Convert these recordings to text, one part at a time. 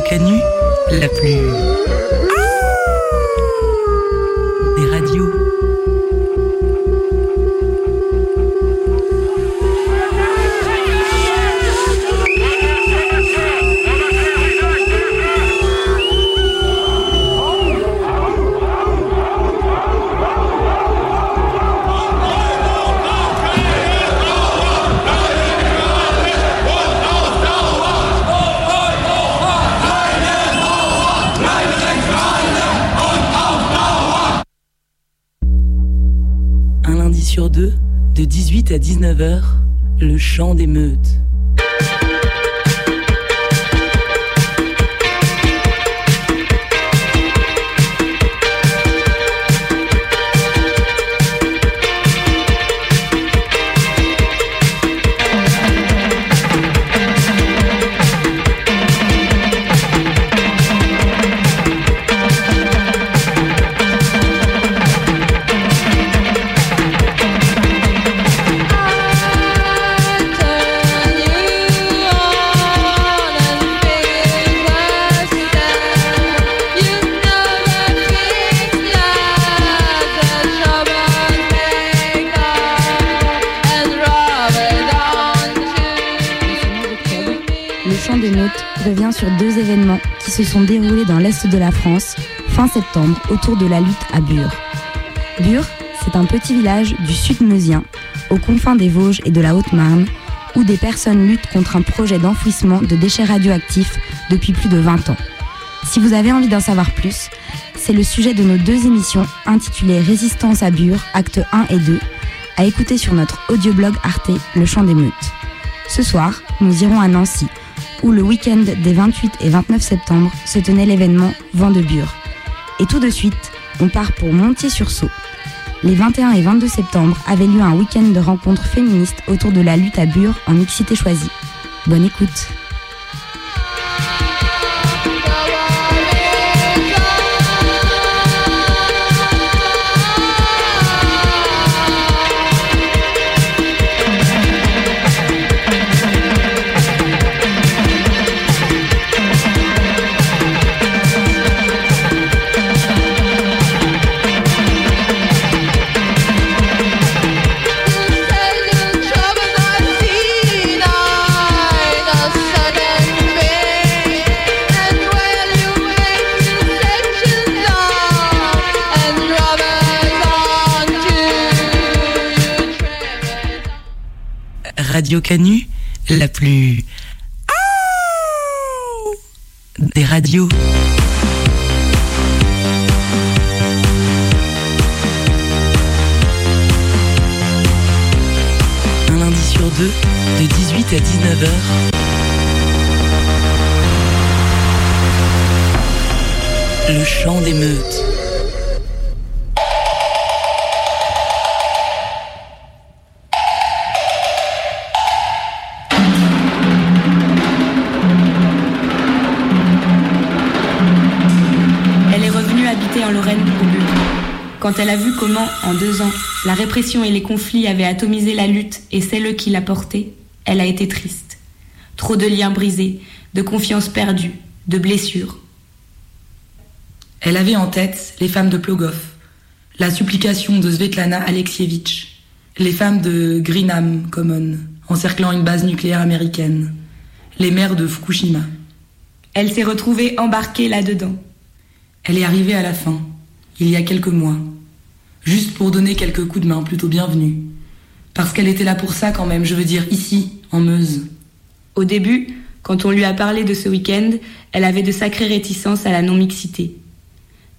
Radio Canu, la plus. De 18 à 19h, le chant des meutes. Revient sur deux événements qui se sont déroulés dans l'est de la France fin septembre autour de la lutte à Bure. Bure, c'est un petit village du sud meusien, aux confins des Vosges et de la Haute-Marne, où des personnes luttent contre un projet d'enfouissement de déchets radioactifs depuis plus de 20 ans. Si vous avez envie d'en savoir plus, c'est le sujet de nos deux émissions intitulées Résistance à Bure, actes 1 et 2, à écouter sur notre audioblog Arte, Le Chant des Meutes. Ce soir, nous irons à Nancy, où le week-end des 28 et 29 septembre se tenait l'événement Vent de Bure. Et tout de suite, on part pour Montier-sur-Sault. Les 21 et 22 septembre avait lieu un week-end de rencontres féministes autour de la lutte à Bure en mixité choisie. Bonne écoute. Radio Canu, la plus. des radios. Un lundi sur deux, de 18 à 19h. Le chant des meutes. Quand elle a vu comment, en deux ans, la répression et les conflits avaient atomisé la lutte et celle qui la portait, elle a été triste. Trop de liens brisés, de confiance perdue, de blessures. Elle avait en tête les femmes de Plogov, la supplication de Svetlana Alexievitch, les femmes de Greenham Common, encerclant une base nucléaire américaine, les mères de Fukushima. Elle s'est retrouvée embarquée là-dedans. Elle est arrivée à la fin, il y a quelques mois, juste pour donner quelques coups de main plutôt bienvenus. Parce qu'elle était là pour ça quand même, je veux dire ici, en Meuse. Au début, quand on lui a parlé de ce week-end, elle avait de sacrées réticences à la non-mixité.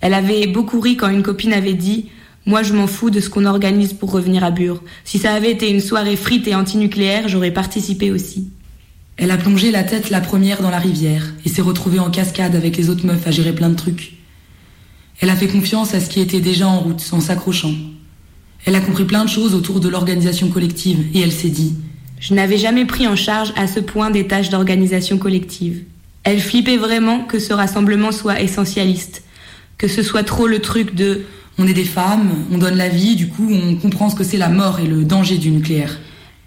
Elle avait beaucoup ri quand une copine avait dit Moi, je m'en fous de ce qu'on organise pour revenir à Bure. Si ça avait été une soirée frite et antinucléaire, j'aurais participé aussi. Elle a plongé la tête la première dans la rivière et s'est retrouvée en cascade avec les autres meufs à gérer plein de trucs. Elle a fait confiance à ce qui était déjà en route, en s'accrochant. Elle a compris plein de choses autour de l'organisation collective et elle s'est dit Je n'avais jamais pris en charge à ce point des tâches d'organisation collective. Elle flippait vraiment que ce rassemblement soit essentialiste, que ce soit trop le truc de On est des femmes, on donne la vie, du coup on comprend ce que c'est la mort et le danger du nucléaire.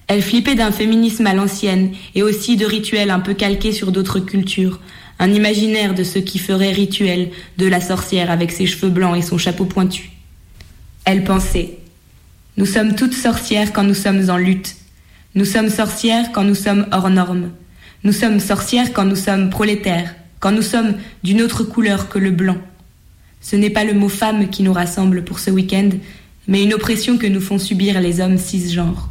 Elle flippait d'un féminisme à l'ancienne et aussi de rituels un peu calqués sur d'autres cultures. Un imaginaire de ce qui ferait rituel de la sorcière avec ses cheveux blancs et son chapeau pointu. Elle pensait Nous sommes toutes sorcières quand nous sommes en lutte. Nous sommes sorcières quand nous sommes hors normes. Nous sommes sorcières quand nous sommes prolétaires, quand nous sommes d'une autre couleur que le blanc. Ce n'est pas le mot femme qui nous rassemble pour ce week-end, mais une oppression que nous font subir les hommes cisgenres.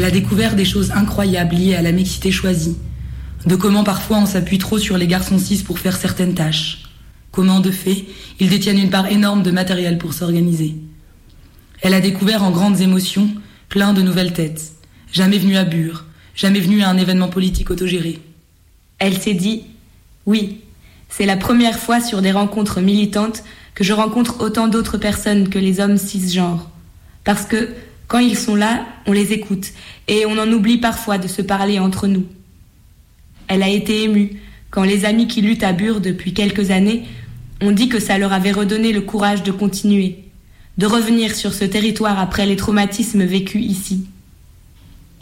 Elle a découvert des choses incroyables liées à la mixité choisie, de comment parfois on s'appuie trop sur les garçons cis pour faire certaines tâches, comment de fait ils détiennent une part énorme de matériel pour s'organiser. Elle a découvert en grandes émotions plein de nouvelles têtes, jamais venues à Bure, jamais venues à un événement politique autogéré. Elle s'est dit Oui, c'est la première fois sur des rencontres militantes que je rencontre autant d'autres personnes que les hommes cisgenres. Parce que quand ils sont là, on les écoute et on en oublie parfois de se parler entre nous. Elle a été émue quand les amis qui luttent à Bure depuis quelques années ont dit que ça leur avait redonné le courage de continuer, de revenir sur ce territoire après les traumatismes vécus ici.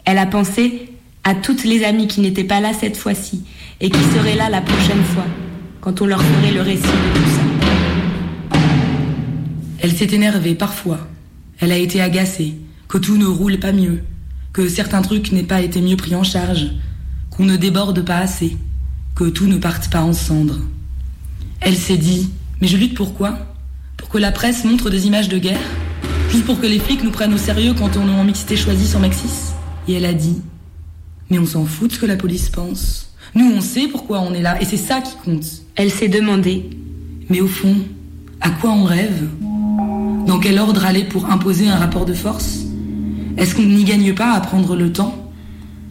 Elle a pensé à toutes les amies qui n'étaient pas là cette fois-ci et qui seraient là la prochaine fois, quand on leur ferait le récit de tout ça. Elle s'est énervée parfois. Elle a été agacée que tout ne roule pas mieux, que certains trucs n'aient pas été mieux pris en charge, qu'on ne déborde pas assez, que tout ne parte pas en cendres. Elle s'est dit Mais je lutte pourquoi Pour que la presse montre des images de guerre? Juste pour que les flics nous prennent au sérieux quand on est en mixité choisie sur Maxis? Et elle a dit Mais on s'en fout de ce que la police pense. Nous, on sait pourquoi on est là, et c'est ça qui compte. Elle s'est demandé Mais au fond, à quoi on rêve? Dans quel ordre aller pour imposer un rapport de force? Est-ce qu'on n'y gagne pas à prendre le temps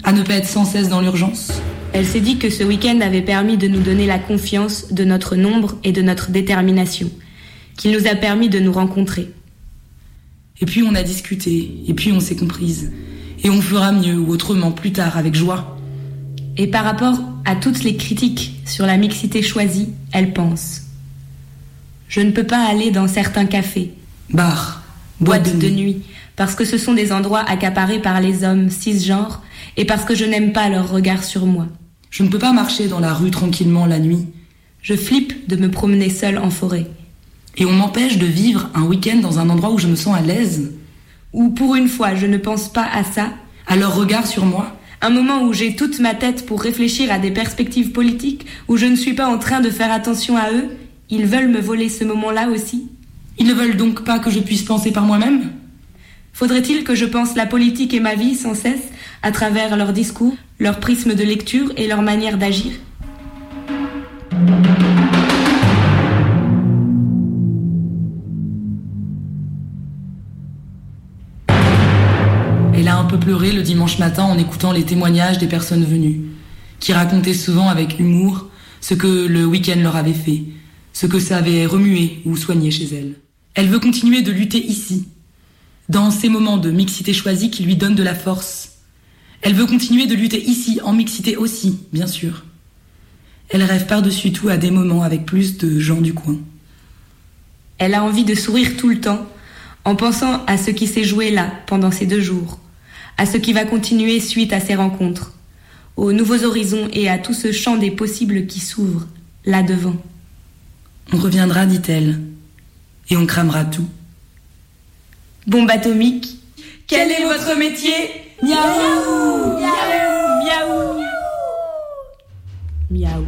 À ne pas être sans cesse dans l'urgence? Elle s'est dit que ce week-end avait permis de nous donner la confiance de notre nombre et de notre détermination, qu'il nous a permis de nous rencontrer. Et puis on a discuté, et puis on s'est comprise. Et on fera mieux ou autrement plus tard avec joie. Et par rapport à toutes les critiques sur la mixité choisie, elle pense. Je ne peux pas aller dans certains cafés, bars, boîtes de nuit parce que ce sont des endroits accaparés par les hommes cisgenres et parce que je n'aime pas leur regard sur moi. Je ne peux pas marcher dans la rue tranquillement la nuit. Je flippe de me promener seule en forêt. Et on m'empêche de vivre un week-end dans un endroit où je me sens à l'aise. Ou pour une fois, je ne pense pas à ça. À leur regard sur moi. Un moment où j'ai toute ma tête pour réfléchir à des perspectives politiques, où je ne suis pas en train de faire attention à eux. Ils veulent me voler ce moment-là aussi. Ils ne veulent donc pas que je puisse penser par moi-même? Faudrait-il que je pense la politique et ma vie sans cesse à travers leurs discours, leur prisme de lecture et leur manière d'agir? Elle a un peu pleuré le dimanche matin en écoutant les témoignages des personnes venues, qui racontaient souvent avec humour ce que le week-end leur avait fait, ce que ça avait remué ou soigné chez elle. Elle veut continuer de lutter ici, dans ces moments de mixité choisie qui lui donnent de la force. Elle veut continuer de lutter ici, en mixité aussi, bien sûr. Elle rêve par-dessus tout à des moments avec plus de gens du coin. Elle a envie de sourire tout le temps, en pensant à ce qui s'est joué là pendant ces deux jours, à ce qui va continuer suite à ces rencontres, aux nouveaux horizons et à tout ce champ des possibles qui s'ouvre là devant. On reviendra, dit-elle, et on cramera tout bombe atomique. Quel est votre métier? Miaou. Miaou. Miaou. Miaou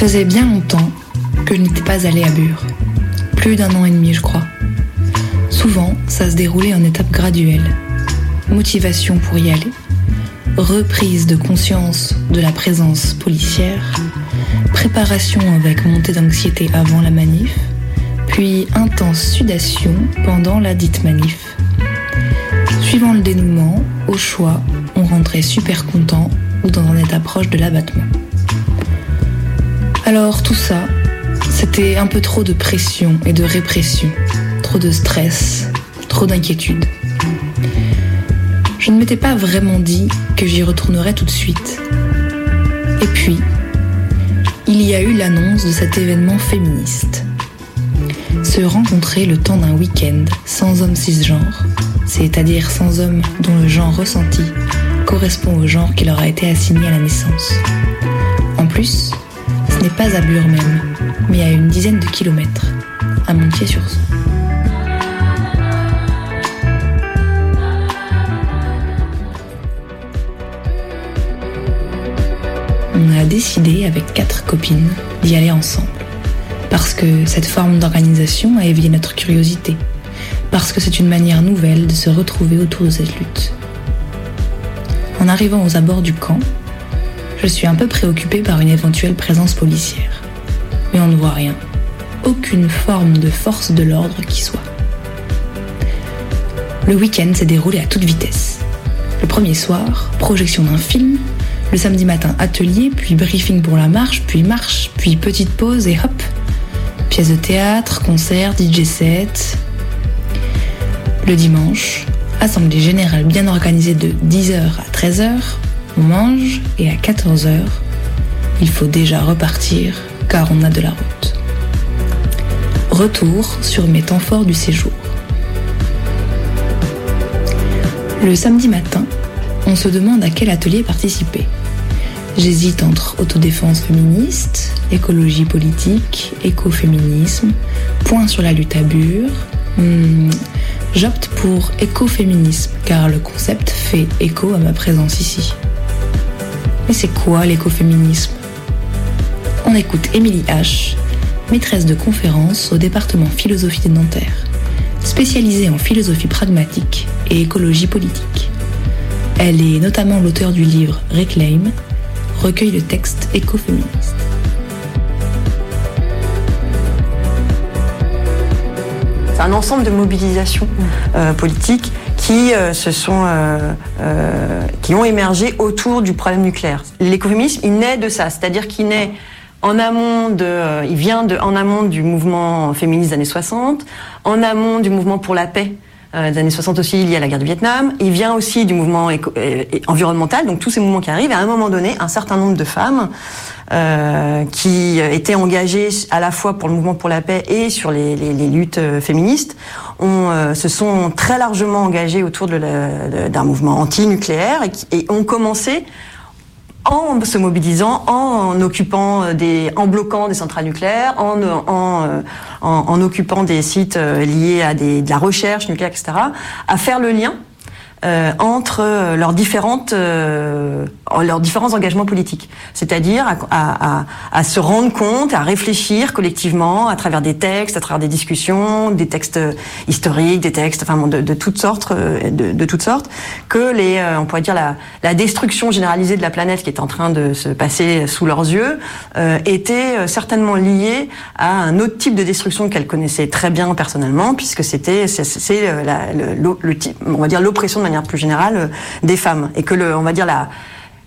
faisait bien longtemps que je n'étais pas allée à Bure. Plus d'un an et demi, je crois. Souvent, ça se déroulait en étapes graduelles. Motivation pour y aller, reprise de conscience de la présence policière, préparation avec montée d'anxiété avant la manif, puis intense sudation pendant la dite manif. Suivant le dénouement, au choix, on rentrait super content ou dans un état proche de l'abattement. Alors tout ça, c'était un peu trop de pression et de répression, trop de stress, trop d'inquiétude. Je ne m'étais pas vraiment dit que j'y retournerais tout de suite. Et puis, il y a eu l'annonce de cet événement féministe. Se rencontrer le temps d'un week-end sans homme cisgenre, c'est-à-dire sans homme dont le genre ressenti correspond au genre qui leur a été assigné à la naissance. En plus, n'est pas à Bure même, mais à une dizaine de kilomètres, à Montier-sur-Son. On a décidé avec quatre copines d'y aller ensemble. Parce que cette forme d'organisation a éveillé notre curiosité. Parce que c'est une manière nouvelle de se retrouver autour de cette lutte. En arrivant aux abords du camp, je suis un peu préoccupée par une éventuelle présence policière. Mais on ne voit rien. Aucune forme de force de l'ordre qui soit. Le week-end s'est déroulé à toute vitesse. Le premier soir, projection d'un film. Le samedi matin, atelier, puis briefing pour la marche, puis marche, puis petite pause et hop. Pièce de théâtre, concert, DJ set. Le dimanche, assemblée générale bien organisée de 10h à 13h. On mange et à 14h, il faut déjà repartir car on a de la route. Retour sur mes temps forts du séjour. Le samedi matin, on se demande à quel atelier participer. J'hésite entre autodéfense féministe, écologie politique, écoféminisme, point sur la lutte à bure. Hmm, J'opte pour écoféminisme car le concept fait écho à ma présence ici. Mais c'est quoi l'écoféminisme? On écoute Émilie H., maîtresse de conférence au département philosophie de Nanterre, spécialisée en philosophie pragmatique et écologie politique. Elle est notamment l'auteur du livre Reclaim, recueil de textes écoféministes. C'est un ensemble de mobilisations euh, politiques qui euh, euh, euh, qui ont émergé autour du problème nucléaire. L'écoféminisme, il naît de ça, c'est-à-dire qu'il naît en amont de, il vient de, en amont du mouvement féministe des années 60, en amont du mouvement pour la paix euh, des années 60 aussi lié à la guerre du Vietnam. Il vient aussi du mouvement éco- euh, environnemental, donc tous ces mouvements qui arrivent. À un moment donné, un certain nombre de femmes euh, qui étaient engagées à la fois pour le mouvement pour la paix et sur les, les- les luttes euh, féministes ont, euh, se sont très largement engagées autour de d'un mouvement anti-nucléaire et, et ont commencé en se mobilisant, en occupant des, en bloquant des centrales nucléaires, en, en, euh, en occupant des sites euh, liés à des, de la recherche nucléaire, etc., à faire le lien euh, entre leurs différentes euh, leurs différents engagements politiques, c'est-à-dire à, à, à, se rendre compte, à réfléchir collectivement à travers des textes, à travers des discussions, des textes historiques, des textes, enfin de, toutes sortes, euh, de, de toutes sortes, que les, euh, on pourrait dire la, la destruction généralisée de la planète qui est en train de se passer sous leurs yeux euh, était euh, certainement liée à un autre type de destruction qu'elles connaissaient très bien personnellement, puisque c'était c'est- la- le, le- le on va dire l'oppression manière plus générale euh, des femmes et que le, on va dire la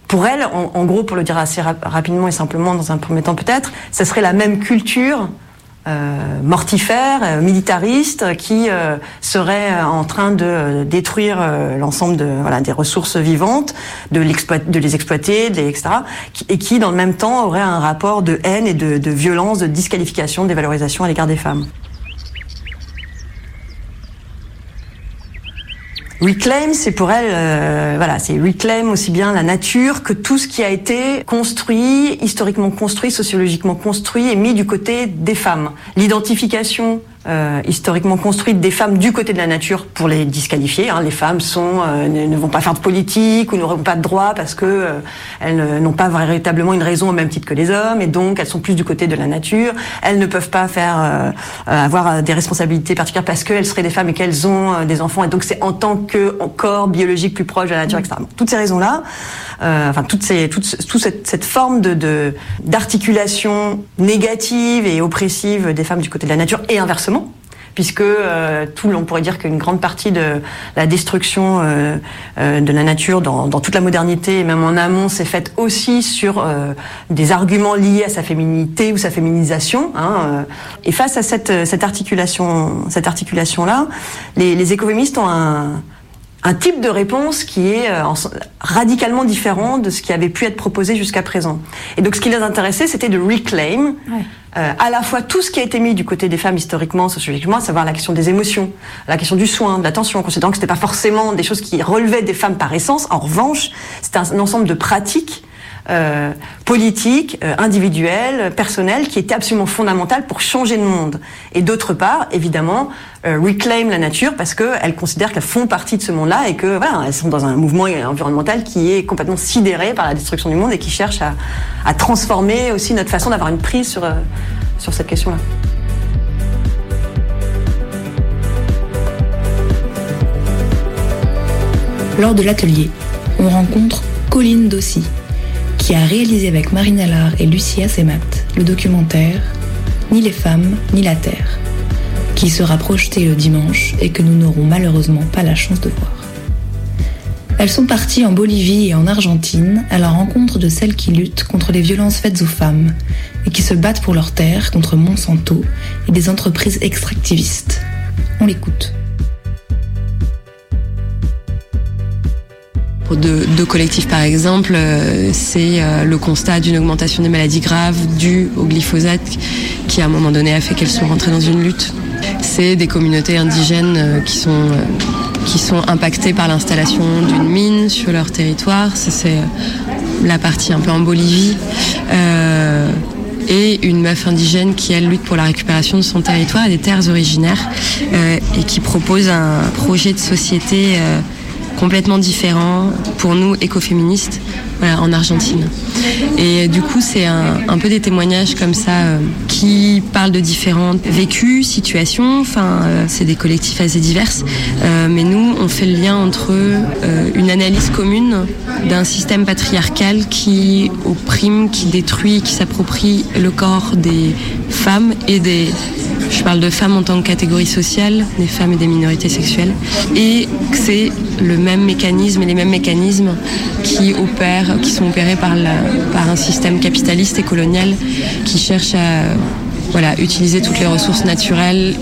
pour elle, en, gros, pour le dire assez rap- rapidement et simplement dans un premier temps peut-être, ce serait la même culture euh, mortifère, euh, militariste, qui serait en train de détruire l'ensemble de voilà des ressources vivantes, de, de les exploiter, de etc. et qui, dans le même temps, aurait un rapport de haine et de, de violence, de disqualification, de dévalorisation à l'égard des femmes. Reclaim, c'est pour elle, euh, voilà, c'est reclaim aussi bien la nature que tout ce qui a été construit, historiquement construit, sociologiquement construit et mis du côté des femmes. L'identification euh, historiquement construite des femmes du côté de la nature pour les disqualifier. Hein. Les femmes sont, euh, ne, vont pas faire de politique ou n'auront pas de droit parce que euh, elles n'ont pas véritablement une raison au même titre que les hommes et donc elles sont plus du côté de la nature. Elles ne peuvent pas faire euh, euh, avoir des responsabilités particulières parce qu'elles seraient des femmes et qu'elles ont des enfants et donc c'est en tant que corps biologique plus proche de la nature, etc. Bon, toutes ces raisons-là, euh, enfin toutes ces, toute, toute cette, cette forme de de- d'articulation négative et oppressive des femmes du côté de la nature et inversement puisque euh, tout, on pourrait dire qu'une grande partie de la destruction euh, euh, de la nature dans, dans, toute la modernité et même en amont s'est faite aussi sur des arguments liés à sa féminité ou sa féminisation. Hein, et face à cette, cette articulation, cette articulation là, les, les écoféministes ont un un type de réponse qui est euh, radicalement différent de ce qui avait pu être proposé jusqu'à présent. Et donc ce qui les intéressait, c'était de reclaim euh, à la fois tout ce qui a été mis du côté des femmes historiquement, sociologiquement, à savoir la question des émotions, la question du soin, de l'attention, considérant que c'était pas forcément des choses qui relevaient des femmes par essence. En revanche, c'était un ensemble de pratiques euh, politique, euh, individuelle, personnelle, qui était absolument fondamentale pour changer le monde. Et d'autre part, évidemment, euh, reclaim la nature parce qu'elles considèrent qu'elles font partie de ce monde-là et que voilà, elles sont dans un mouvement environnemental qui est complètement sidéré par la destruction du monde et qui cherche à, transformer aussi notre façon d'avoir une prise sur, sur cette question-là. Lors de l'atelier, on rencontre Colline Dossi, qui a réalisé avec Marine Allard et Lucia Semat le documentaire Ni les femmes, ni la terre, qui sera projeté le dimanche et que nous n'aurons malheureusement pas la chance de voir. Elles sont parties en Bolivie et en Argentine à la rencontre de celles qui luttent contre les violences faites aux femmes et qui se battent pour leur terre contre Monsanto et des entreprises extractivistes. On l'écoute. Pour deux, collectifs par exemple, euh, c'est euh, le constat d'une augmentation des maladies graves dues au glyphosate qui à un moment donné a fait qu'elles sont rentrées dans une lutte. C'est des communautés indigènes euh, qui sont qui sont impactées par l'installation d'une mine sur leur territoire. c'est la partie un peu en Bolivie. et une meuf indigène qui, elle, lutte pour la récupération de son territoire et des terres originaires et qui propose un projet de société complètement différent pour nous écoféministes en Argentine. Et du coup, c'est un, peu des témoignages comme ça euh, qui parlent de différentes vécus, situations. Enfin, euh, c'est des collectifs assez divers. Euh, mais nous, on fait le lien entre une analyse commune d'un système patriarcal qui opprime, qui détruit, qui s'approprie le corps des femmes et des je parle de femmes en tant que catégorie sociale, des femmes et des minorités sexuelles. Et c'est le même mécanisme et les mêmes mécanismes qui opèrent, qui sont opérés par, par un système capitaliste et colonial qui cherche à voilà, utiliser toutes les ressources naturelles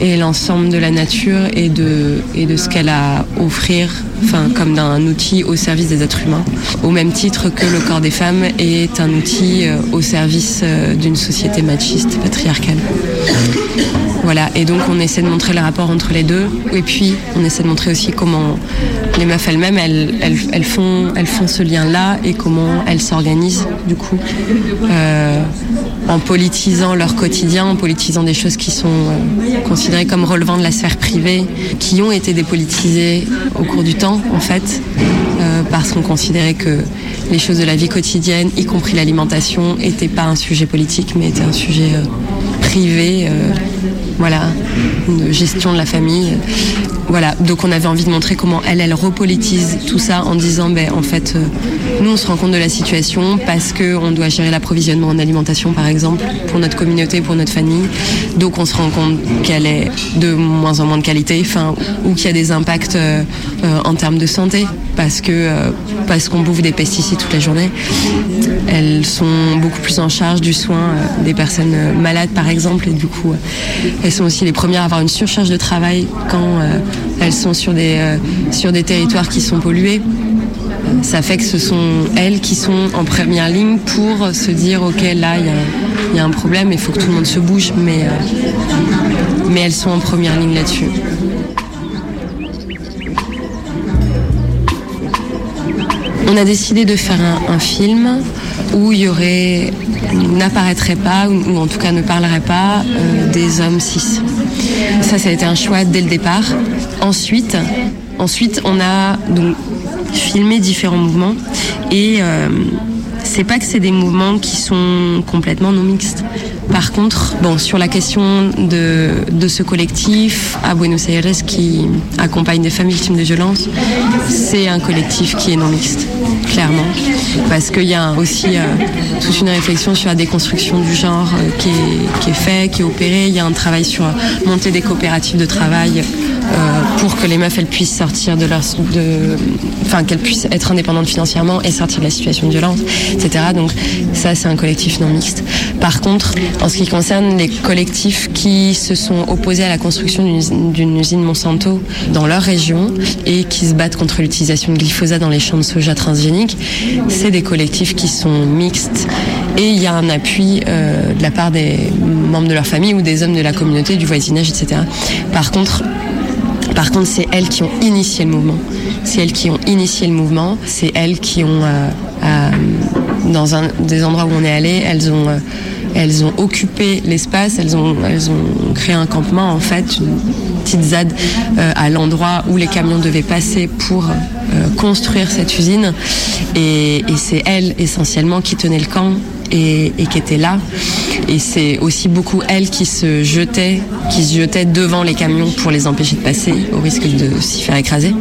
et l'ensemble de la nature et de, ce qu'elle a à offrir, enfin, comme d'un outil au service des êtres humains, au même titre que le corps des femmes est un outil euh, au service euh, d'une société machiste, patriarcale. Voilà, et donc on essaie de montrer le rapport entre les deux, et puis on essaie de montrer aussi comment les meufs elles-mêmes, elles, elles, font, elles font ce lien-là et comment elles s'organisent, du coup, euh, en politisant leur quotidien, en politisant des choses qui sont euh, considérées comme relevant de la sphère privée, qui ont été dépolitisées au cours du temps, en fait, euh, parce qu'on considérait que les choses de la vie quotidienne, y compris l'alimentation, n'étaient pas un sujet politique, mais étaient un sujet privé voilà, une gestion de la famille. Voilà, donc on avait envie de montrer comment elle, elle repolitise tout ça en disant, ben en fait, euh, nous on se rend compte de la situation parce que on doit gérer l'approvisionnement en alimentation par exemple pour notre communauté, pour notre famille. Donc on se rend compte qu'elle est de moins en moins de qualité, enfin, ou qu'il y a des impacts euh, euh, en termes de santé parce que parce qu'on bouffe des pesticides toute la journée. Elles sont beaucoup plus en charge du soin des personnes malades par exemple et du coup elles sont aussi les premières à avoir une surcharge de travail quand euh, elles sont sur des, euh, sur des territoires qui sont pollués. Ça fait que ce sont elles qui sont en première ligne pour se dire ok là il y, a un problème, il faut que tout le monde se bouge, mais, euh, mais elles sont en première ligne là-dessus. On a décidé de faire un, film où il y n'apparaîtrait pas ou, en tout cas ne parlerait pas euh, des hommes cis. Ça, ça a été un choix dès le départ. Ensuite, ensuite on a filmé différents mouvements et euh, c'est pas que c'est des mouvements qui sont complètement non mixtes, Par contre, bon, sur la question de, de ce collectif à Buenos Aires qui accompagne des femmes victimes de violences, c'est un collectif qui est non mixte, clairement. Parce qu'il y a aussi euh, toute une réflexion sur la déconstruction du genre euh, qui, est, qui est fait, qui est opéré. Il y a un travail sur monter des coopératives de travail euh, pour que les meufs elles puissent sortir de leur qu'elles puissent être indépendantes financièrement et sortir de la situation de violence etc donc ça c'est un collectif non mixte par contre en ce qui concerne les collectifs qui se sont opposés à la construction d'une usine Monsanto dans leur région et qui se battent contre l'utilisation de glyphosate dans les champs de soja transgéniques c'est des collectifs qui sont mixtes et il y a un appui euh, de la part des membres de leur famille ou des hommes de la communauté du voisinage etc par contre par contre, c'est elles qui ont initié le mouvement. C'est elles qui ont initié le mouvement. C'est elles qui ont, euh, euh, dans des endroits où on est allé, elles ont, elles ont occupé l'espace. Elles ont, elles ont créé un campement, en fait, une petite ZAD euh, à l'endroit où les camions devaient passer pour euh, construire cette usine. Et, et c'est elles essentiellement qui tenaient le camp et, et qui étaient là. Et c'est aussi beaucoup elles qui se jetaient, qui se jetaient devant les camions pour les empêcher de passer, au risque de s'y faire écraser.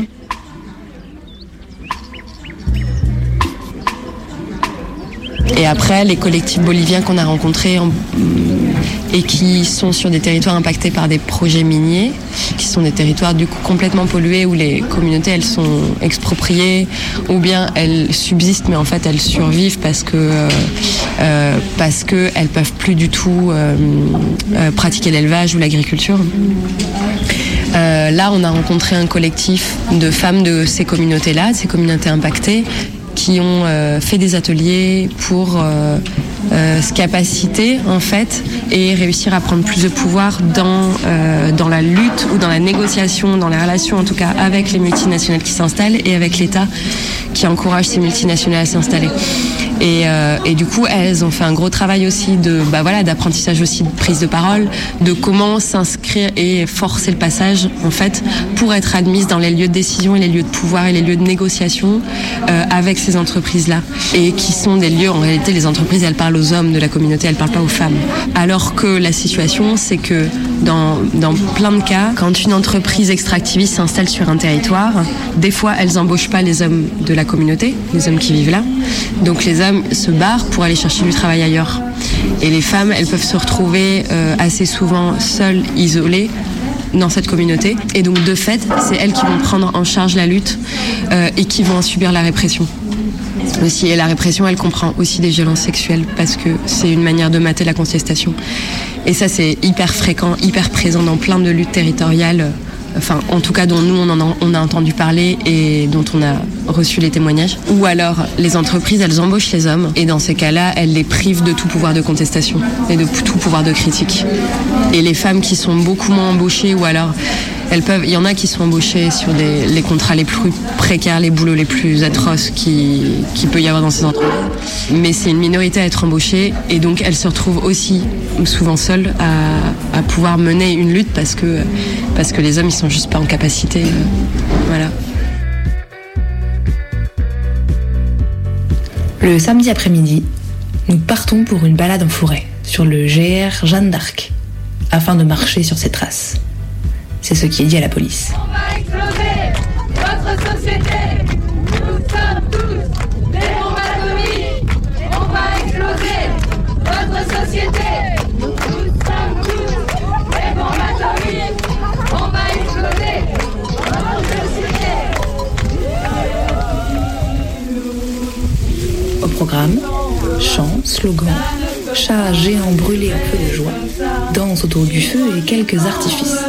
Et après, les collectifs boliviens qu'on a rencontrés en, et qui sont sur des territoires impactés par des projets miniers, qui sont des territoires du coup complètement pollués où les communautés elles sont expropriées ou bien elles subsistent mais en fait elles survivent parce que euh, euh, parce que elles peuvent plus du tout euh, euh, pratiquer l'élevage ou l'agriculture. Euh, là, on a rencontré un collectif de femmes de ces communautés-là, ces communautés impactées, qui ont euh, fait des ateliers pour euh, euh, se capaciter en fait et réussir à prendre plus de pouvoir dans, dans la lutte ou dans la négociation, dans les relations en tout cas avec les multinationales qui s'installent et avec l'État qui encourage ces multinationales à s'installer. Et, euh, et, du coup, elles ont fait un gros travail aussi de bah voilà d'apprentissage aussi de prise de parole, de comment s'inscrire et forcer le passage en fait pour être admise dans les lieux de décision et les lieux de pouvoir et les lieux de négociation euh, avec ces entreprises là et qui sont des lieux en réalité les entreprises elles parlent aux hommes de la communauté, elles parlent pas aux femmes. Alors que la situation c'est que dans, dans plein de cas, quand une entreprise extractiviste s'installe sur un territoire, des fois elles embauchent pas les hommes de la communauté, les hommes qui vivent là. Donc les hommes se barrent pour aller chercher du travail ailleurs. Et les femmes, elles peuvent se retrouver euh, assez souvent seules, isolées dans cette communauté. Et donc de fait, c'est elles qui vont prendre en charge la lutte euh, et qui vont subir la répression. Aussi, et la répression, elle comprend aussi des violences sexuelles parce que c'est une manière de mater la contestation. Et ça, c'est hyper fréquent, hyper présent dans plein de luttes territoriales enfin en tout cas dont nous on, a, a entendu parler et dont on a reçu les témoignages. Ou alors les entreprises elles embauchent les hommes et dans ces cas-là elles les privent de tout pouvoir de contestation et de tout pouvoir de critique. Et les femmes qui sont beaucoup moins embauchées ou alors elles peuvent, il y en a qui sont embauchées sur les contrats les plus précaires, les boulots les plus atroces qui, qui peut y avoir dans ces entreprises. Mais c'est une minorité à être embauchée et donc elles se retrouvent aussi souvent seules à, pouvoir mener une lutte parce que, parce que les hommes ils sont juste pas en capacité. Euh, voilà. Le samedi après-midi, nous partons pour une balade en forêt sur le GR Jeanne d'Arc afin de marcher sur ses traces. C'est ce qui est dit à la police. On va exploser votre société. Nous sommes tous des bombes atomiques. On va exploser votre société. Nous sommes tous des bombes atomiques. On va exploser votre société. Au programme, chants, slogans, chats géants brûlés en feu de joie, danse autour du feu et quelques artifices.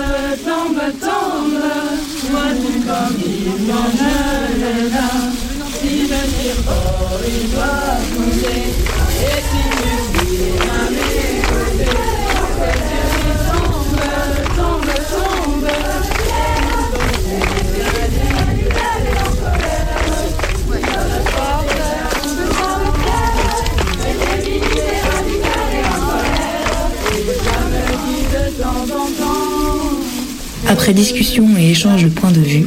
Après discussion et échange de points de vue,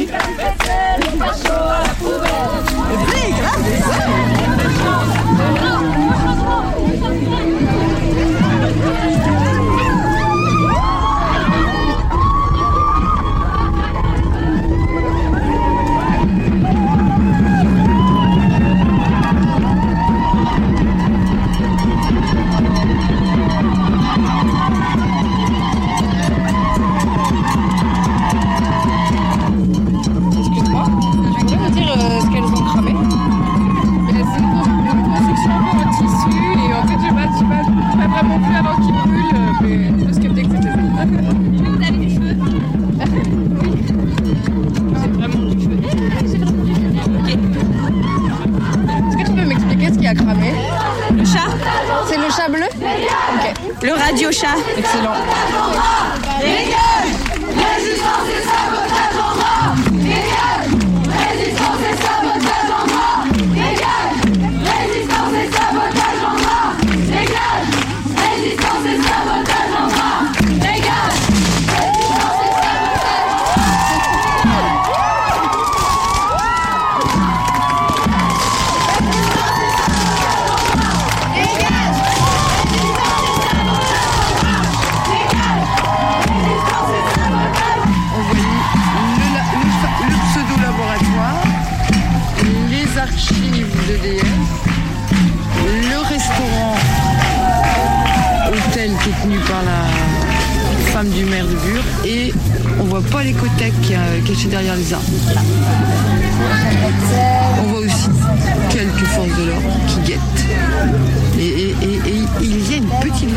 Les flics à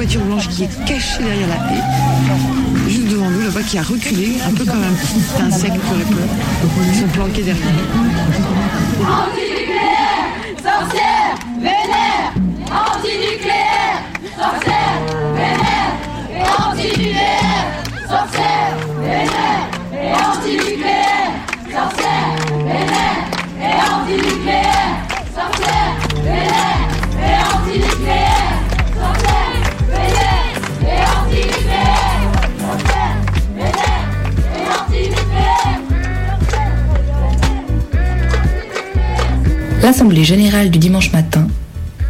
voiture blanche qui est cachée derrière la haie, juste devant nous là-bas, qui a reculé, un peu comme un petit insecte qui aurait peur. Ils sont planqués derrière. Antinucléaire Sorcière Vénère Antinucléaire Sorcière Vénère Et antinucléaire Sorcière Vénère Et antinucléaire Sorcière Vénère Et antinucléaire Sorcière L'Assemblée générale du dimanche matin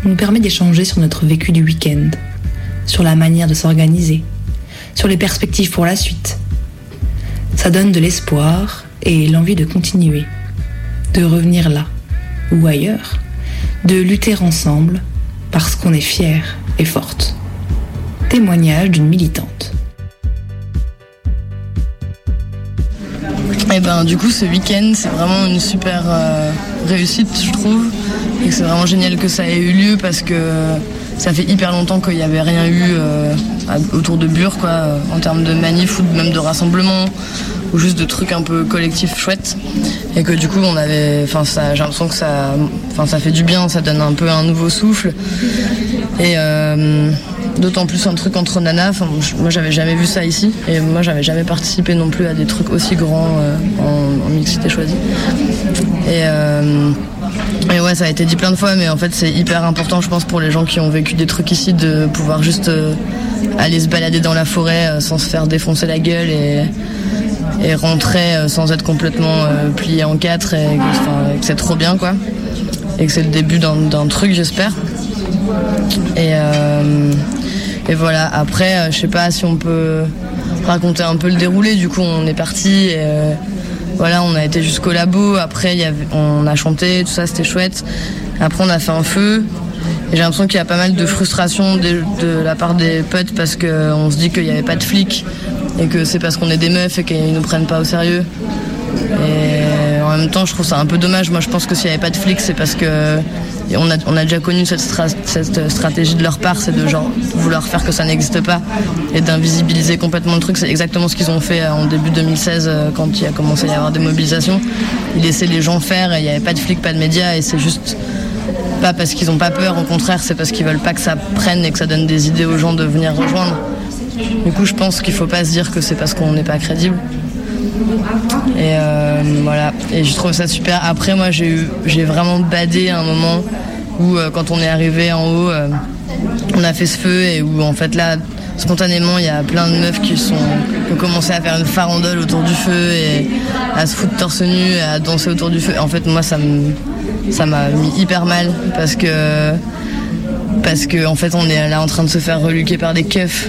nous permet d'échanger sur notre vécu du week-end, sur la manière de s'organiser, sur les perspectives pour la suite. Ça donne de l'espoir et l'envie de continuer, de revenir là ou ailleurs, de lutter ensemble parce qu'on est fière et forte. Témoignage d'une militante. Et ben du coup ce week-end c'est vraiment une super euh, réussite je trouve et c'est vraiment génial que ça ait eu lieu parce que ça fait hyper longtemps qu'il n'y avait rien eu euh, autour de Bure quoi euh, en termes de manif ou même de rassemblement ou juste de trucs un peu collectifs chouettes et que du coup on avait enfin ça j'ai l'impression que ça enfin ça fait du bien ça donne un peu un nouveau souffle et euh, d'autant plus un truc entre nanas. Moi, j'avais jamais vu ça ici. Et moi, j'avais jamais participé non plus à des trucs aussi grands en, en mixité choisie. Et, euh, et ouais, ça a été dit plein de fois, mais en fait, c'est hyper important, je pense, pour les gens qui ont vécu des trucs ici, de pouvoir juste euh, aller se balader dans la forêt euh, sans se faire défoncer la gueule et, et rentrer sans être complètement plié en quatre et que, c'est trop bien, quoi. Et que c'est le début d'un truc, j'espère. Et, et voilà, après, je sais pas si on peut raconter un peu le déroulé. Du coup, on est parti. Et, voilà, on a été jusqu'au labo. Après, on a chanté, tout ça, c'était chouette. Après, on a fait un feu. J'ai l'impression qu'il y a pas mal de frustration de, la part des potes parce qu'on se dit qu'il n'y avait pas de flics et que c'est parce qu'on est des meufs et qu'ils nous prennent pas au sérieux. Et en même temps, je trouve ça un peu dommage. Moi, je pense que s'il n'y avait pas de flics, c'est parce que on a, on a déjà connu cette, stra- cette stratégie de leur part, c'est de genre vouloir faire que ça n'existe pas et d'invisibiliser complètement le truc. C'est exactement ce qu'ils ont fait euh, en début 2016 euh, quand il a commencé à y avoir des mobilisations. Ils laissaient les gens faire et il n'y avait pas de flics, pas de médias et c'est juste pas parce qu'ils n'ont pas peur, au contraire, c'est parce qu'ils veulent pas que ça prenne et que ça donne des idées aux gens de venir rejoindre. Du coup, je pense qu'il faut pas se dire que c'est parce qu'on n'est pas crédible. Et euh, voilà. Et je trouve ça super. Après, moi, j'ai vraiment badé un moment où, euh, quand on est arrivé en haut, euh, on a fait ce feu et où, en fait, là, spontanément, il y a plein de meufs qui sont qui ont commencé à faire une farandole autour du feu et à se foutre torse nu à danser autour du feu. En fait, moi, ça m'a mis hyper mal parce que parce que en fait, on est là en train de se faire reluquer par des keufs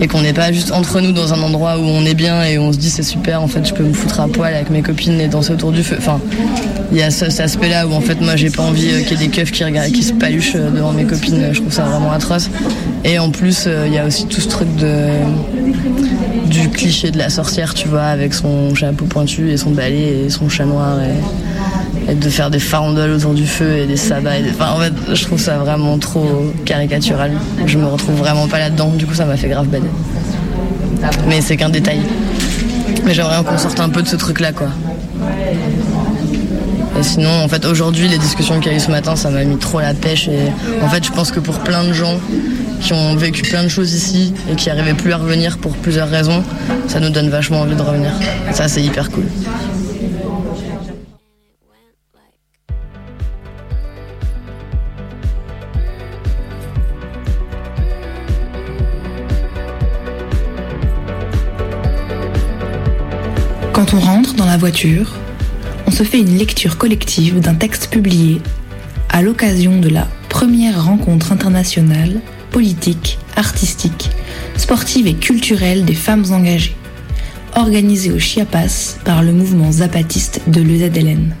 et qu'on n'est pas juste entre nous dans un endroit où on est bien et on se dit c'est super en fait je peux me foutre à poil avec mes copines et danser autour du feu. Enfin il y a ce- cet aspect là où en fait moi j'ai pas envie euh, qu'il y ait des keufs qui regardent qui se paluchent euh, devant mes copines. Je trouve ça vraiment atroce. Et en plus euh, il y a aussi tout ce truc de du cliché de la sorcière tu vois avec son chapeau pointu et son balai et son chat noir et, et de faire des farandoles autour du feu et des sabbats et des- enfin en fait je trouve ça vraiment trop caricatural je me retrouve vraiment pas là-dedans du coup ça m'a fait grave bader mais c'est qu'un détail mais j'aimerais qu'on sorte un peu de ce truc là quoi et sinon, en fait, aujourd'hui, les discussions qu'il y a eu ce matin, ça m'a mis trop la pêche. Et en fait, je pense que pour plein de gens qui ont vécu plein de choses ici et qui n'arrivaient plus à revenir pour plusieurs raisons, ça nous donne vachement envie de revenir. Ça, c'est hyper cool. Quand on rentre dans la voiture, on se fait une lecture collective d'un texte publié à l'occasion de la première rencontre internationale, politique, artistique, sportive et culturelle des femmes engagées, organisée au Chiapas par le mouvement zapatiste de l'EZLN.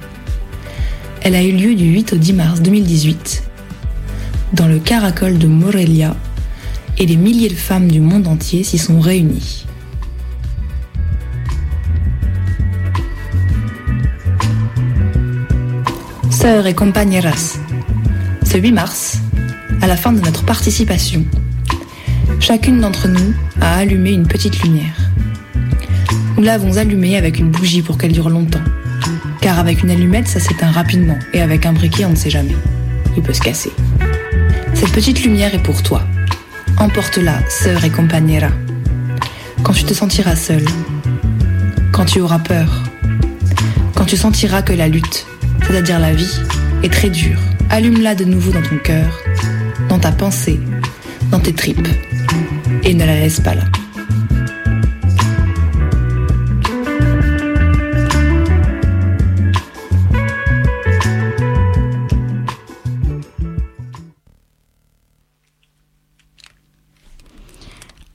Elle a eu lieu du 8 au 10 mars 2018 dans le Caracol de Morelia et des milliers de femmes du monde entier s'y sont réunies. Sœurs et compañeras. Ce 8 mars, à la fin de notre participation, chacune d'entre nous a allumé une petite lumière. Nous l'avons allumée avec une bougie pour qu'elle dure longtemps. Car avec une allumette, ça s'éteint rapidement, et avec un briquet, on ne sait jamais. Il peut se casser. Cette petite lumière est pour toi. Emporte-la, sœur et compañera. Quand tu te sentiras seule, quand tu auras peur, quand tu sentiras que la lutte, c'est-à-dire la vie, est très dure, allume-la de nouveau dans ton cœur, dans ta pensée, dans tes tripes, et ne la laisse pas là.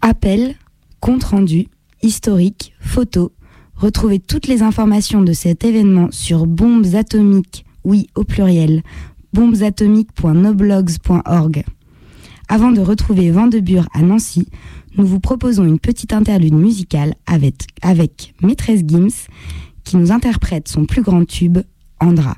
Appel, compte rendu, historique, photos. Retrouvez toutes les informations de cet événement sur bombes atomiques, oui au pluriel, bombesatomiques.noblogs.org. Avant de retrouver Vendebure à Nancy, nous vous proposons une petite interlude musicale avec Maîtresse Gims qui nous interprète son plus grand tube, Andra.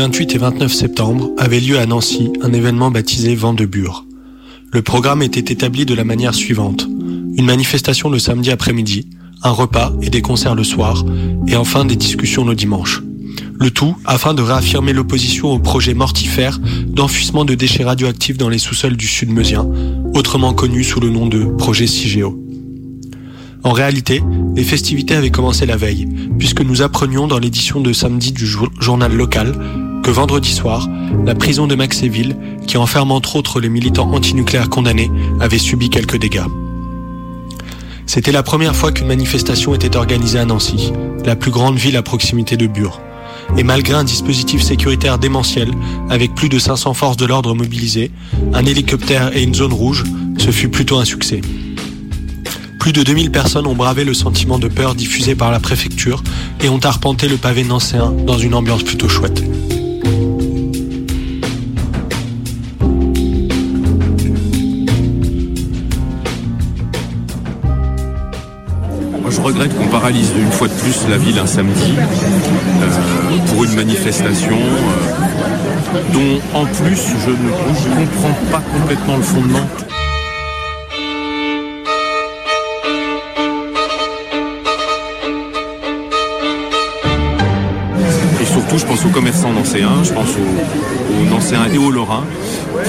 28 et 29 septembre avait lieu à Nancy un événement baptisé Vent de Bure. Le programme était établi de la manière suivante. Une manifestation le samedi après-midi, un repas et des concerts le soir, et enfin des discussions le dimanche. Le tout afin de réaffirmer l'opposition au projet mortifère d'enfouissement de déchets radioactifs dans les sous-sols du sud meusien, autrement connu sous le nom de projet CIGEO. En réalité, les festivités avaient commencé la veille, puisque nous apprenions dans l'édition de samedi du journal local que vendredi soir, la prison de Maxéville, qui enferme entre autres les militants antinucléaires condamnés, avait subi quelques dégâts. C'était la première fois qu'une manifestation était organisée à Nancy, la plus grande ville à proximité de Bure. Et malgré un dispositif sécuritaire démentiel, avec plus de 500 forces de l'ordre mobilisées, un hélicoptère et une zone rouge, ce fut plutôt un succès. Plus de 2000 personnes ont bravé le sentiment de peur diffusé par la préfecture et ont arpenté le pavé nancéen dans une ambiance plutôt chouette. Je regrette qu'on paralyse une fois de plus la ville un samedi euh, pour une manifestation euh, dont en plus je ne comprends pas complètement le fondement. je pense aux commerçants nancéens, je pense aux, aux nancéens et aux lorrains,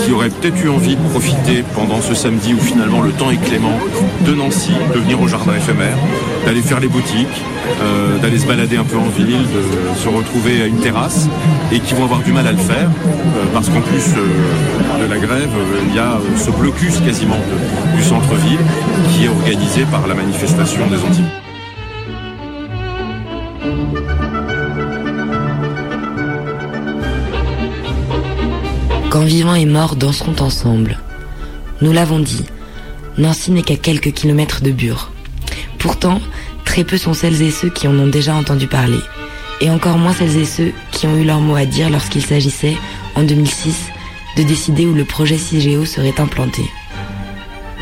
qui auraient peut-être eu envie de profiter pendant ce samedi où finalement le temps est clément de Nancy, de venir au jardin éphémère, d'aller faire les boutiques, euh, d'aller se balader un peu en ville, de se retrouver à une terrasse, et qui vont avoir du mal à le faire, euh, parce qu'en plus euh, de la grève, il y a ce blocus quasiment du centre-ville qui est organisé par la manifestation des Antilles. Vivants et morts danseront ensemble. Nous l'avons dit, Nancy n'est qu'à quelques kilomètres de Bure. Pourtant, très peu sont celles et ceux qui en ont déjà entendu parler. Et encore moins celles et ceux qui ont eu leur mot à dire lorsqu'il s'agissait, en 2006, de décider où le projet CIGEO serait implanté.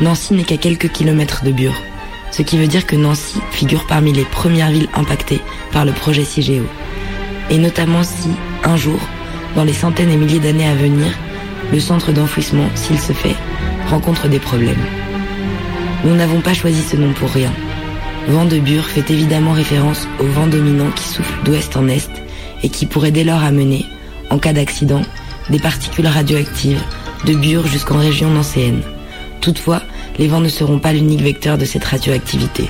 Nancy n'est qu'à quelques kilomètres de Bure, ce qui veut dire que Nancy figure parmi les premières villes impactées par le projet CIGEO. Et notamment si, un jour, dans les centaines et milliers d'années à venir, le centre d'enfouissement, s'il se fait, rencontre des problèmes. Nous n'avons pas choisi ce nom pour rien. Vent de Bure fait évidemment référence au vent dominant qui souffle d'ouest en est et qui pourrait dès lors amener, en cas d'accident, des particules radioactives de Bure jusqu'en région nancéenne. Toutefois, les vents ne seront pas l'unique vecteur de cette radioactivité.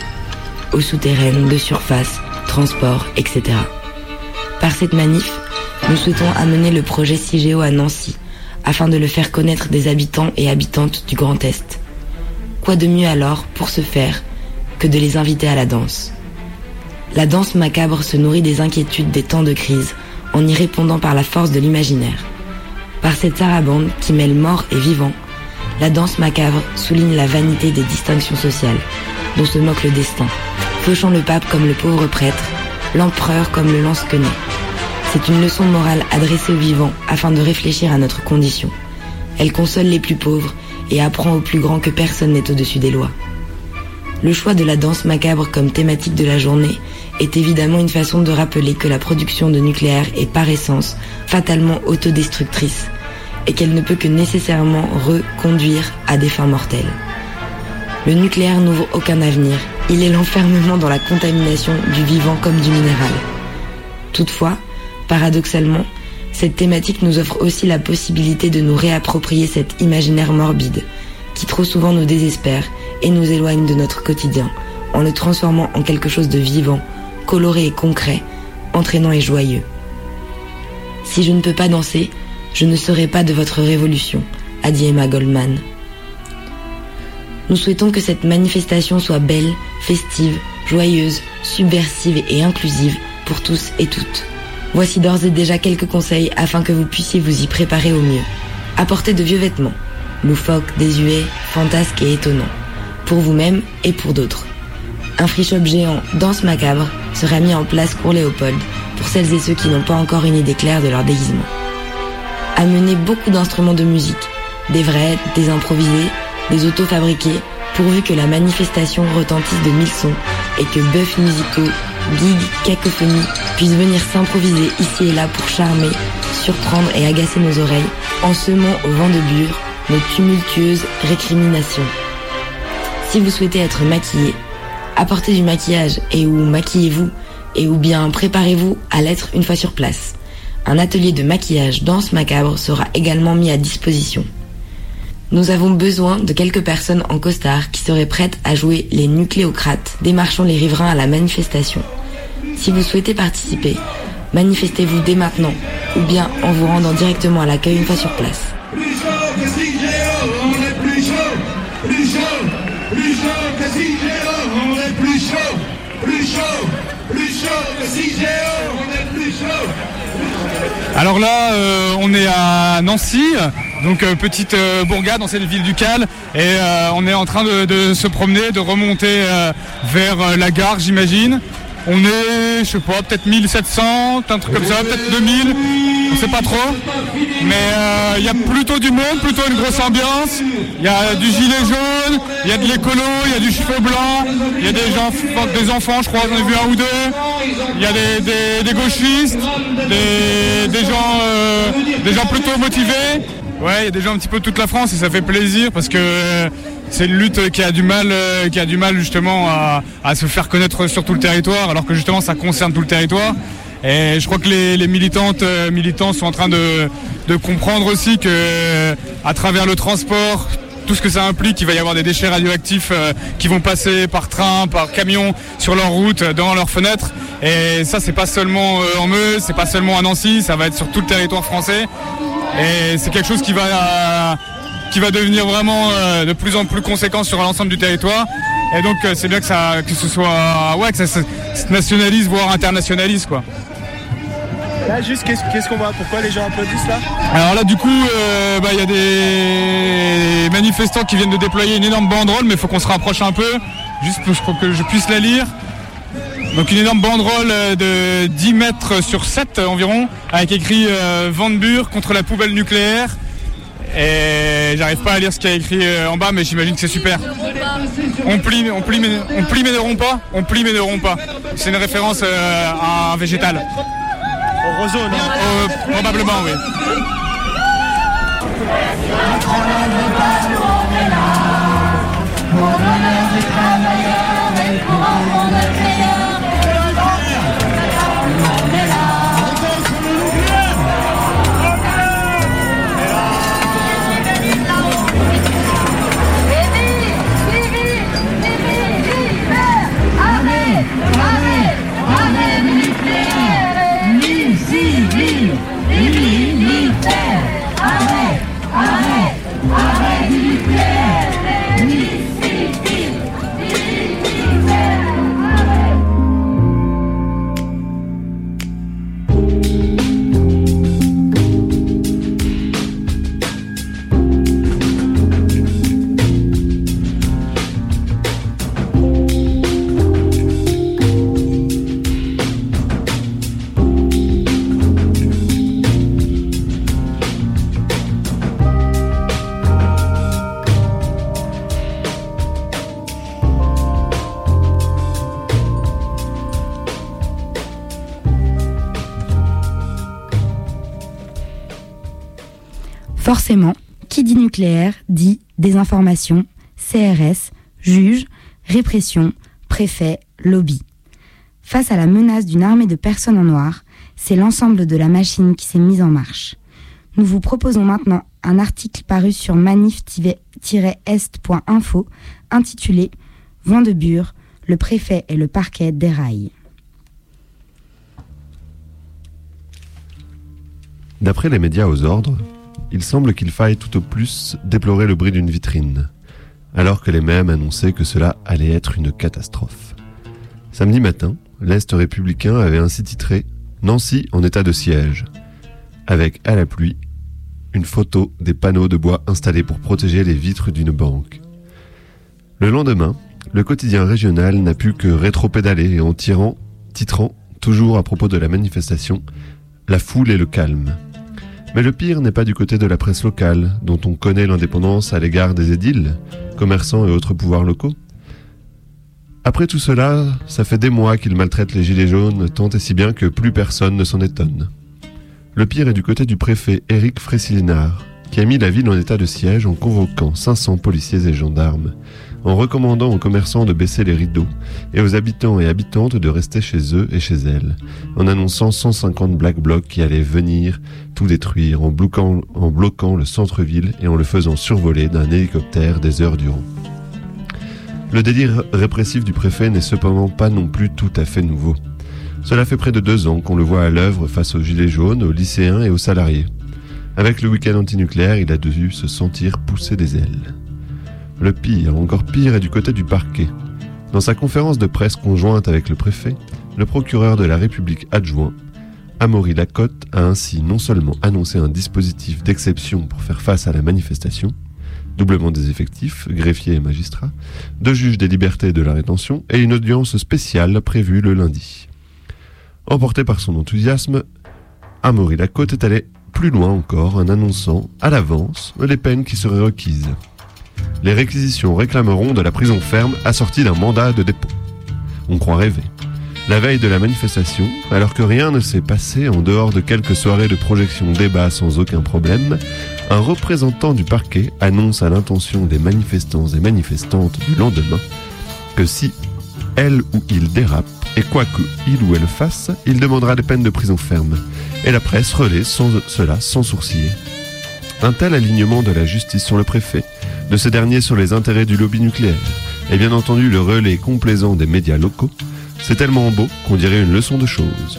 Eau souterraine, de surface, transport, etc. Par cette manif, nous souhaitons amener le projet CIGEO à Nancy, afin de le faire connaître des habitants et habitantes du Grand Est. Quoi de mieux alors, pour ce faire, que de les inviter à la danse? La danse macabre se nourrit des inquiétudes des temps de crise, en y répondant par la force de l'imaginaire. Par cette sarabande qui mêle mort et vivant, la danse macabre souligne la vanité des distinctions sociales, dont se moque le destin, fauchant le pape comme le pauvre prêtre, l'empereur comme le lance-quenet. C'est une leçon morale adressée aux vivants afin de réfléchir à notre condition. Elle console les plus pauvres et apprend aux plus grands que personne n'est au-dessus des lois. Le choix de la danse macabre comme thématique de la journée est évidemment une façon de rappeler que la production de nucléaire est par essence fatalement autodestructrice et qu'elle ne peut que nécessairement reconduire à des fins mortelles. Le nucléaire n'ouvre aucun avenir, il est l'enfermement dans la contamination du vivant comme du minéral. Toutefois, paradoxalement, cette thématique nous offre aussi la possibilité de nous réapproprier cet imaginaire morbide, qui trop souvent nous désespère et nous éloigne de notre quotidien, en le transformant en quelque chose de vivant, coloré et concret, entraînant et joyeux. Si je ne peux pas danser, je ne serai pas de votre révolution, a dit Emma Goldman. Nous souhaitons que cette manifestation soit belle, festive, joyeuse, subversive et inclusive pour tous et toutes. Voici d'ores et déjà quelques conseils afin que vous puissiez vous y préparer au mieux. Apportez de vieux vêtements, loufoques, désuets, fantasques et étonnants, pour vous-même et pour d'autres. Un free shop géant Danse Macabre sera mis en place pour Léopold, pour celles et ceux qui n'ont pas encore une idée claire de leur déguisement. Amenez beaucoup d'instruments de musique, des vrais, des improvisés, des auto-fabriqués, pourvu que la manifestation retentisse de mille sons et que bœufs musicaux, gigs, cacophonie puissent venir s'improviser ici et là pour charmer, surprendre et agacer nos oreilles en semant au vent de bure nos tumultueuses récriminations. Si vous souhaitez être maquillé, apportez du maquillage et ou maquillez-vous et ou bien préparez-vous à l'être une fois sur place. Un atelier de maquillage danse macabre sera également mis à disposition. Nous avons besoin de quelques personnes en costard qui seraient prêtes à jouer les nucléocrates, démarchant les riverains à la manifestation. Si vous souhaitez participer, manifestez-vous dès maintenant ou bien en vous rendant directement à l'accueil une fois sur place. Plus chaud que si on est plus chaud, plus chaud, plus chaud que si on est plus chaud, plus chaud, plus chaud que si on est plus chaud. Alors là, euh, on est à Nancy, donc euh, petite euh, bourgade dans cette ville du Cal, et euh, on est en train de, de se promener, de remonter euh, vers euh, la gare, j'imagine. On est, je sais pas, peut-être 1700, un truc comme ça, peut-être 2000, on sait pas trop. Mais euh, il y a plutôt du monde, plutôt une grosse ambiance. Il y a du gilet jaune, il y a de l'écolo, il y a du cheveu blanc, il y a des, gens, des enfants, je crois, j'en ai vu un ou deux. Il y a des, gauchistes, des gens, euh, des gens plutôt motivés. Ouais, il y a des gens un petit peu toute la France et ça fait plaisir parce que euh, c'est une lutte qui a du mal, euh, qui a du mal justement à, se faire connaître sur tout le territoire, alors que justement ça concerne tout le territoire. Et je crois que les, militantes, euh, militants sont en train de, comprendre aussi que à travers le transport, tout ce que ça implique, il va y avoir des déchets radioactifs qui vont passer par train, par camion, sur leur route, dans leurs fenêtres. Et ça, c'est pas seulement en Meuse, c'est pas seulement à Nancy, ça va être sur tout le territoire français. Et c'est quelque chose qui va qui va devenir vraiment euh, de plus en plus conséquent sur l'ensemble du territoire. Et donc euh, c'est bien que ça que ce soit ouais que ça se se nationalise voire internationalise quoi. Là, juste, qu'est-ce qu'on voit? Pourquoi les gens applaudissent là? Alors là, du coup, euh, bah, il y a des manifestants qui viennent de déployer une énorme banderole, mais il faut qu'on se rapproche un peu, juste pour que je puisse la lire. Donc une énorme banderole euh, de 10 mètres sur 7 euh, environ, avec écrit euh, Van Buur contre la poubelle nucléaire. Et j'arrive pas à lire ce qu'il y a écrit euh, en bas, mais j'imagine que c'est super. On plie, on plie, mais, on plie mais ne rompt pas. On plie mais ne rompt pas. C'est une référence à un végétal. Au roseau, non Probablement, oui. Dit désinformation, CRS, juge, répression, préfet, lobby. Face à la menace d'une armée de personnes en noir, c'est l'ensemble de la machine qui s'est mise en marche. Nous vous proposons maintenant un article paru sur manif-est.info intitulé Vent de Bure, le préfet et le parquet déraillent. D'après les médias aux ordres, il semble qu'il faille tout au plus déplorer le bruit d'une vitrine, alors que les mêmes annonçaient que cela allait être une catastrophe. Samedi matin, l'Est républicain avait ainsi titré Nancy en état de siège, avec à la pluie une photo des panneaux de bois installés pour protéger les vitres d'une banque. Le lendemain, le quotidien régional n'a pu que rétropédaler en tirant, titrant, toujours à propos de la manifestation, La foule et le calme. Mais le pire n'est pas du côté de la presse locale, dont on connaît l'indépendance à l'égard des édiles, commerçants et autres pouvoirs locaux. Après tout cela, ça fait des mois qu'ils maltraitent les gilets jaunes, tant et si bien que plus personne ne s'en étonne. Le pire est du côté du préfet Éric Frécilinard, qui a mis la ville en état de siège en convoquant 500 policiers et gendarmes, en recommandant aux commerçants de baisser les rideaux et aux habitants et habitantes de rester chez eux et chez elles, en annonçant 150 Black Blocs qui allaient venir tout détruire en bloquant, le centre-ville et en le faisant survoler d'un hélicoptère des heures durant. Le délire répressif du préfet n'est cependant pas non plus tout à fait nouveau. Cela fait près de deux ans qu'on le voit à l'œuvre face aux gilets jaunes, aux lycéens et aux salariés. Avec le week-end antinucléaire, il a dû se sentir pousser des ailes. Le pire, encore pire, est du côté du parquet. Dans sa conférence de presse conjointe avec le préfet, le procureur de la République adjoint, Amaury Lacotte, a ainsi non seulement annoncé un dispositif d'exception pour faire face à la manifestation, doublement des effectifs, greffiers et magistrats, deux juges des libertés et de la rétention et une audience spéciale prévue le lundi. Emporté par son enthousiasme, Amaury Lacotte est allé plus loin encore en annonçant à l'avance les peines qui seraient requises. Les réquisitions réclameront de la prison ferme assortie d'un mandat de dépôt. On croit rêver. La veille de la manifestation, alors que rien ne s'est passé en dehors de quelques soirées de projection débat sans aucun problème, un représentant du parquet annonce à l'intention des manifestants et manifestantes du lendemain que si elle ou il dérape, et quoi que il ou elle fasse, il demandera des peines de prison ferme. Et la presse relaie sans, cela sans sourciller. Un tel alignement de la justice sur le préfet, de ce dernier sur les intérêts du lobby nucléaire, et bien entendu le relais complaisant des médias locaux, c'est tellement beau qu'on dirait une leçon de choses.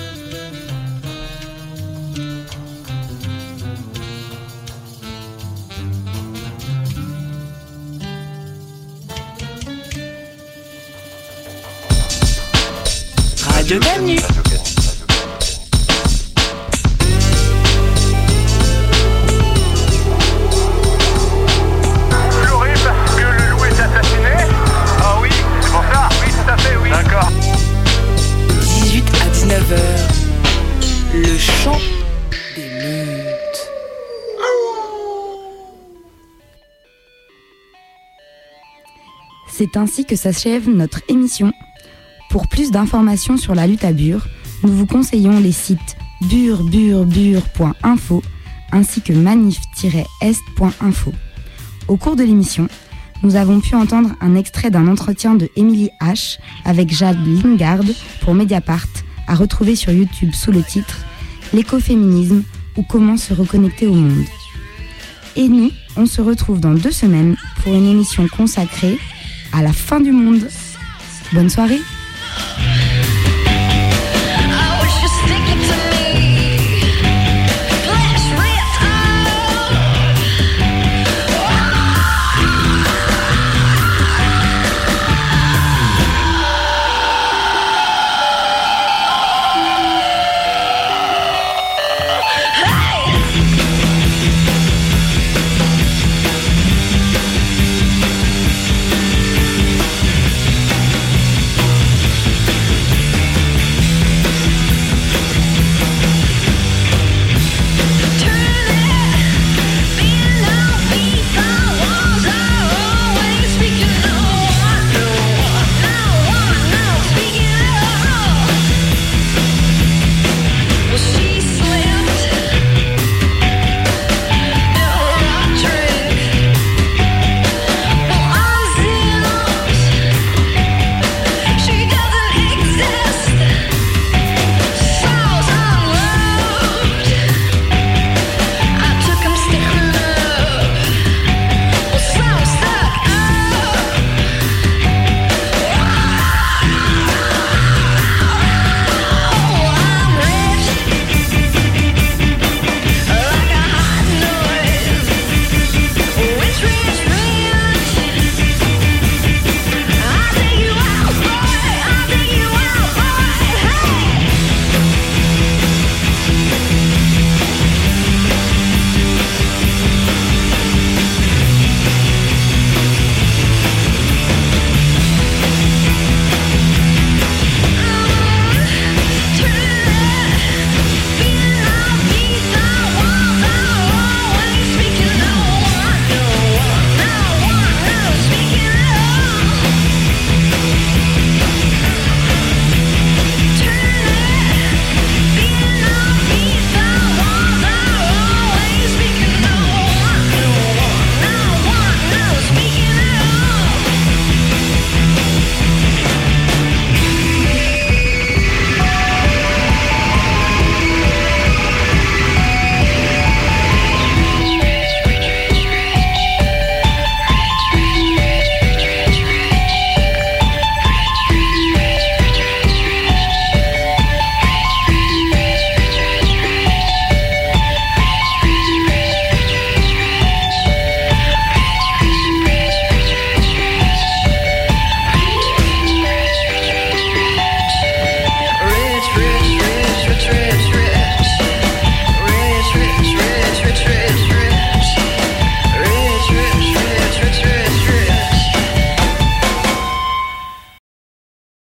C'est ainsi que s'achève notre émission. Pour plus d'informations sur la lutte à Bure, nous vous conseillons les sites bure-bure-bure.info ainsi que manif-est.info. Au cours de l'émission, nous avons pu entendre un extrait d'un entretien de Emily H avec Jade Lingard pour Mediapart à retrouver sur YouTube sous le titre L'écoféminisme ou comment se reconnecter au monde. Et nous, on se retrouve dans deux semaines pour une émission consacrée à la fin du monde. Bonne soirée